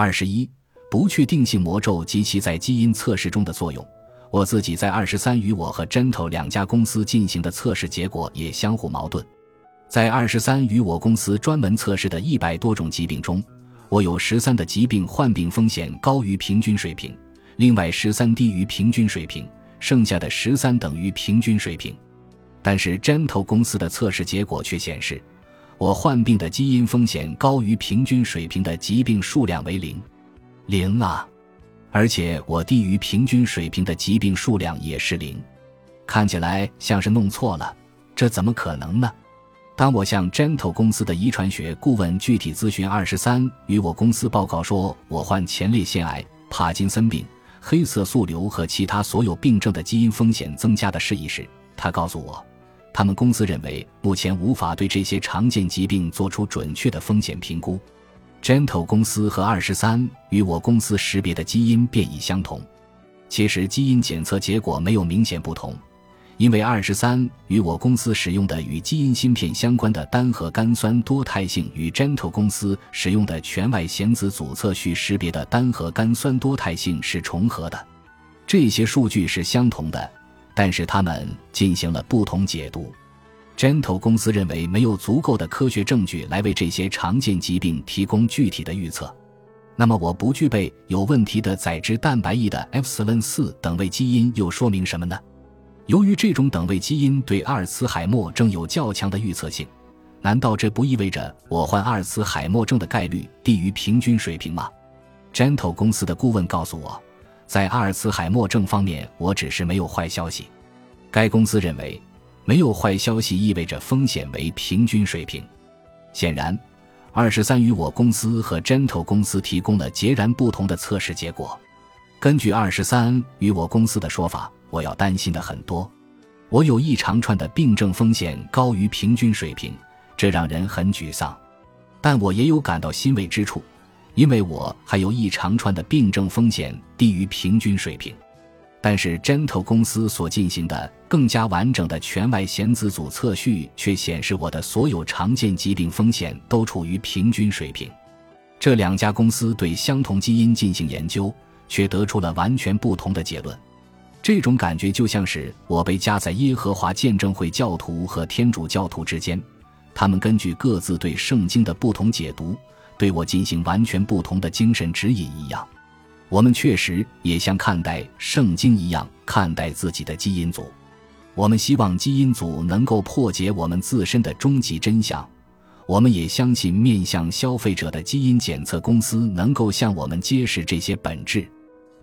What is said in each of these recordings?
二十一，不确定性魔咒及其在基因测试中的作用。我自己在二十三与我和 Gentle 两家公司进行的测试结果也相互矛盾。在二十三与我公司专门测试的一百多种疾病中，我有十三的疾病患病风险高于平均水平，另外十三低于平均水平，剩下的十三等于平均水平。但是 Gentle 公司的测试结果却显示，我患病的基因风险高于平均水平的疾病数量为零，零啊！而且我低于平均水平的疾病数量也是零，看起来像是弄错了，这怎么可能呢？当我向 Gentle 公司的遗传学顾问具体咨询二十三与我公司报告说我患前列腺癌、帕金森病、黑色素瘤和其他所有病症的基因风险增加的事宜时，他告诉我，他们公司认为目前无法对这些常见疾病做出准确的风险评估。Gentle 公司和二十三与我公司识别的基因变异相同，其实基因检测结果没有明显不同。因为二十三与我公司使用的与基因芯片相关的单核苷酸多态性与 Gentle 公司使用的全外显子组测序识别的单核苷酸多态性是重合的，这些数据是相同的，但是他们进行了不同解读。Gentle 公司认为没有足够的科学证据来为这些常见疾病提供具体的预测。那么我不具备有问题的载脂蛋白 E 的 epsilon 四等位基因又说明什么呢？由于这种等位基因对阿尔茨海默症有较强的预测性，难道这不意味着我患阿尔茨海默症的概率低于平均水平吗？Gentle 公司的顾问告诉我，在阿尔茨海默症方面，我只是没有坏消息。该公司认为，没有坏消息意味着风险为平均水平。显然，二十三与我公司和 Gentle 公司提供了截然不同的测试结果。根据二十三与我公司的说法。我要担心的很多，我有一长串的病症风险高于平均水平，这让人很沮丧。但我也有感到欣慰之处，因为我还有一长串的病症风险低于平均水平。但是，Gentle 公司所进行的更加完整的全外显子组测序却显示我的所有常见疾病风险都处于平均水平。这两家公司对相同基因进行研究，却得出了完全不同的结论。这种感觉就像是我被夹在耶和华见证会教徒和天主教徒之间，他们根据各自对圣经的不同解读，对我进行完全不同的精神指引一样。我们确实也像看待圣经一样看待自己的基因组。我们希望基因组能够破解我们自身的终极真相。我们也相信面向消费者的基因检测公司能够向我们揭示这些本质。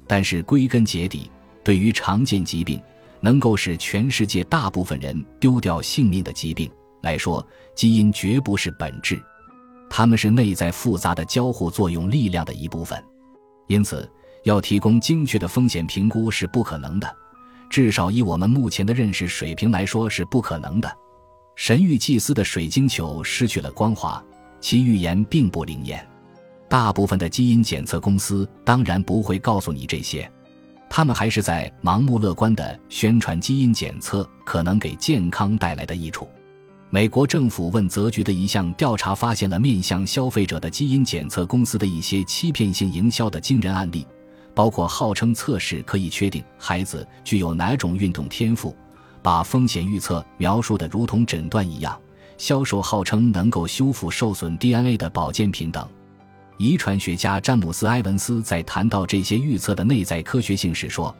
但是归根结底。对于常见疾病，能够使全世界大部分人丢掉性命的疾病来说，基因绝不是本质，它们是内在复杂的交互作用力量的一部分。因此，要提供精确的风险评估是不可能的，至少以我们目前的认识水平来说是不可能的。神谕祭司的水晶球失去了光滑，其预言并不灵验。大部分的基因检测公司当然不会告诉你这些。他们还是在盲目乐观地宣传基因检测可能给健康带来的益处。美国政府问责局的一项调查发现了面向消费者的基因检测公司的一些欺骗性营销的惊人案例，包括号称测试可以确定孩子具有哪种运动天赋，把风险预测描述的如同诊断一样，销售号称能够修复受损 DNA 的保健品等。遗传学家詹姆斯·埃文斯在谈到这些预测的内在科学性时说：“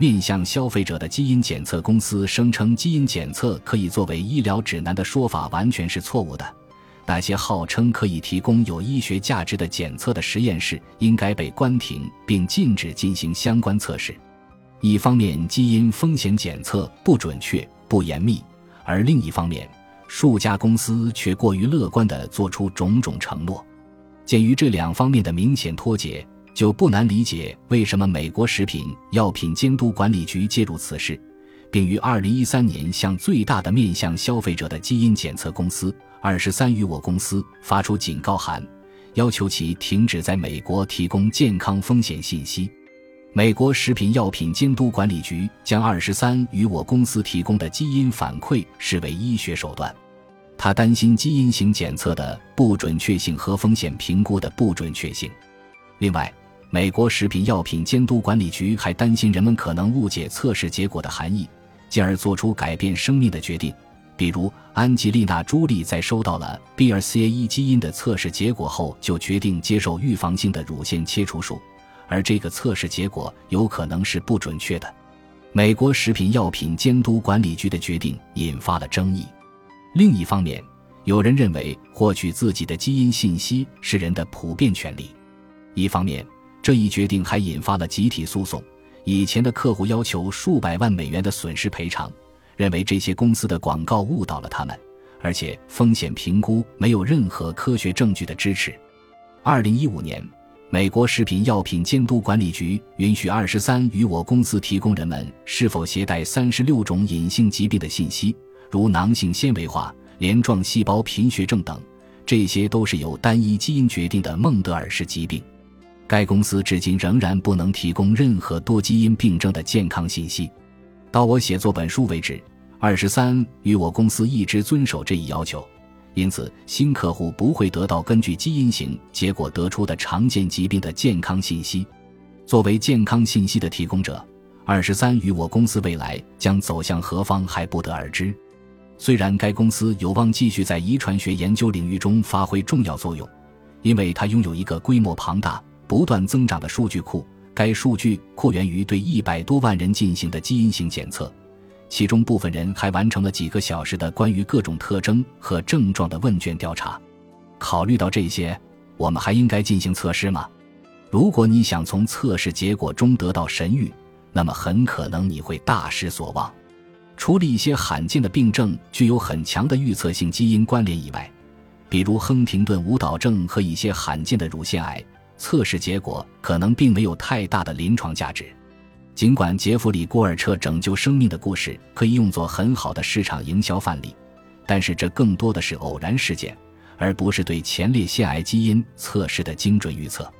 面向消费者的基因检测公司声称基因检测可以作为医疗指南的说法完全是错误的。那些号称可以提供有医学价值的检测的实验室应该被关停并禁止进行相关测试。一方面，基因风险检测不准确、不严密；而另一方面，数家公司却过于乐观地做出种种承诺。”鉴于这两方面的明显脱节，就不难理解为什么美国食品药品监督管理局介入此事，并于二零一三年向最大的面向消费者的基因检测公司二十三与我公司发出警告函，要求其停止在美国提供健康风险信息。美国食品药品监督管理局将二十三与我公司提供的基因反馈视为医学手段。他担心基因型检测的不准确性和风险评估的不准确性。另外，美国食品药品监督管理局还担心人们可能误解测试结果的含义，进而做出改变生命的决定。比如，安吉丽娜·朱莉在收到了 BRCA1 基因的测试结果后，就决定接受预防性的乳腺切除术，而这个测试结果有可能是不准确的。美国食品药品监督管理局的决定引发了争议。另一方面，有人认为获取自己的基因信息是人的普遍权利。一方面，这一决定还引发了集体诉讼。以前的客户要求数百万美元的损失赔偿，认为这些公司的广告误导了他们，而且风险评估没有任何科学证据的支持。二零一五年。美国食品药品监督管理局允许二十三与我公司提供人们是否携带三十六种隐性疾病的信息，如囊性纤维化、镰状细胞贫血症等，这些都是由单一基因决定的孟德尔氏疾病。该公司至今仍然不能提供任何多基因病症的健康信息。到我写作本书为止，二十三与我公司一直遵守这一要求。因此，新客户不会得到根据基因型结果得出的常见疾病的健康信息。作为健康信息的提供者，二十三与我公司未来将走向何方还不得而知。虽然该公司有望继续在遗传学研究领域中发挥重要作用，因为它拥有一个规模庞大、不断增长的数据库。该数据库源于对一百多万人进行的基因型检测。其中部分人还完成了几个小时的关于各种特征和症状的问卷调查。考虑到这些，我们还应该进行测试吗？如果你想从测试结果中得到神谕，那么很可能你会大失所望。除了一些罕见的病症具有很强的预测性基因关联以外，比如亨廷顿舞蹈症和一些罕见的乳腺癌，测试结果可能并没有太大的临床价值。尽管杰弗里·郭尔彻拯救生命的故事可以用作很好的市场营销范例，但是这更多的是偶然事件，而不是对前列腺癌基因测试的精准预测。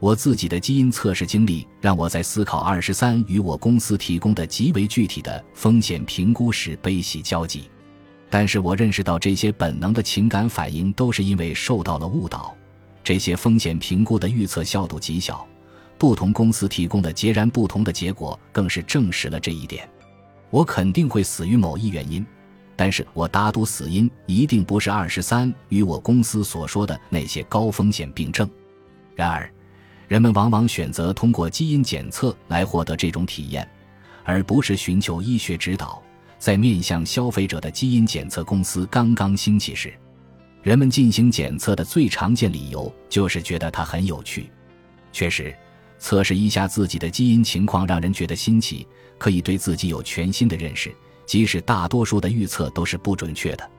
我自己的基因测试经历让我在思考二十三与我公司提供的极为具体的风险评估时悲喜交集，但是我认识到这些本能的情感反应都是因为受到了误导，这些风险评估的预测效度极小。不同公司提供的截然不同的结果，更是证实了这一点。我肯定会死于某一原因，但是我打赌死因一定不是二十三与我公司所说的那些高风险病症。然而，人们往往选择通过基因检测来获得这种体验，而不是寻求医学指导。在面向消费者的基因检测公司刚刚兴起时，人们进行检测的最常见理由就是觉得它很有趣。确实。测试一下自己的基因情况，让人觉得新奇，可以对自己有全新的认识。即使大多数的预测都是不准确的，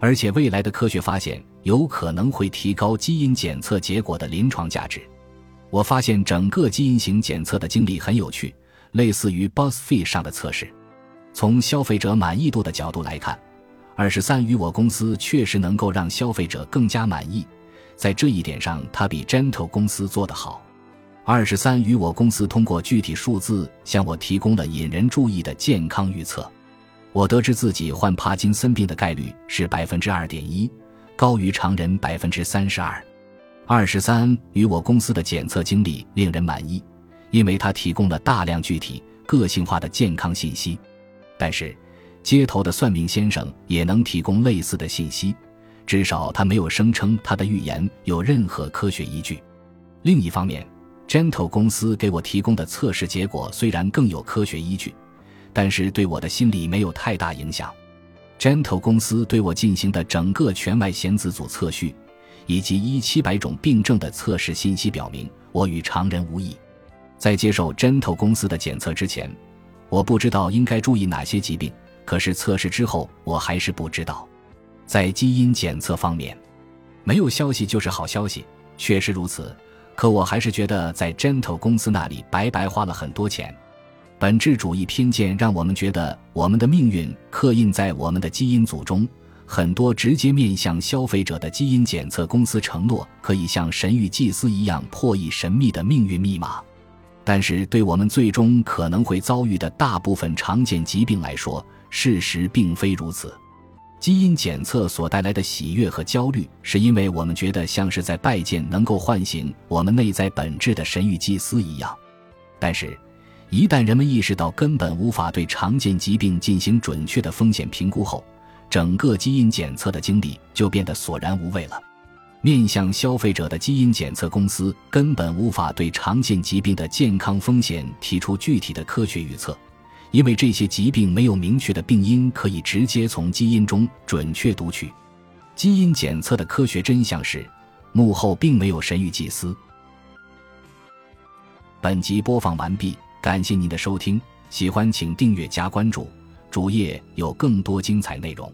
而且未来的科学发现有可能会提高基因检测结果的临床价值。我发现整个基因型检测的经历很有趣，类似于 BuzzFeed 上的测试。从消费者满意度的角度来看，二十三与我公司确实能够让消费者更加满意，在这一点上，它比 Gentle 公司做得好。二十三与我公司通过具体数字向我提供了引人注意的健康预测。我得知自己患帕金森病的概率是百分之二点一，高于常人百分之三十二。二十三与我公司的检测经历令人满意，因为它提供了大量具体、个性化的健康信息。但是，街头的算命先生也能提供类似的信息，至少他没有声称他的预言有任何科学依据。另一方面，Gentle 公司给我提供的测试结果虽然更有科学依据，但是对我的心理没有太大影响。Gentle 公司对我进行的整个全外显子组测序，以及一七百种病症的测试信息表明，我与常人无异。在接受 Gentle 公司的检测之前，我不知道应该注意哪些疾病，可是测试之后，我还是不知道。在基因检测方面，没有消息就是好消息，确实如此。可我还是觉得在 Gentle 公司那里白白花了很多钱。本质主义偏见让我们觉得我们的命运刻印在我们的基因组中。很多直接面向消费者的基因检测公司承诺可以像神谕祭司一样破译神秘的命运密码，但是对我们最终可能会遭遇的大部分常见疾病来说，事实并非如此。基因检测所带来的喜悦和焦虑，是因为我们觉得像是在拜见能够唤醒我们内在本质的神谕祭司一样。但是，一旦人们意识到根本无法对常见疾病进行准确的风险评估后，整个基因检测的经历就变得索然无味了。面向消费者的基因检测公司根本无法对常见疾病的健康风险提出具体的科学预测。因为这些疾病没有明确的病因可以直接从基因中准确读取，基因检测的科学真相是，幕后并没有神谕祭司。本集播放完毕，感谢您的收听，喜欢请订阅加关注，主页有更多精彩内容。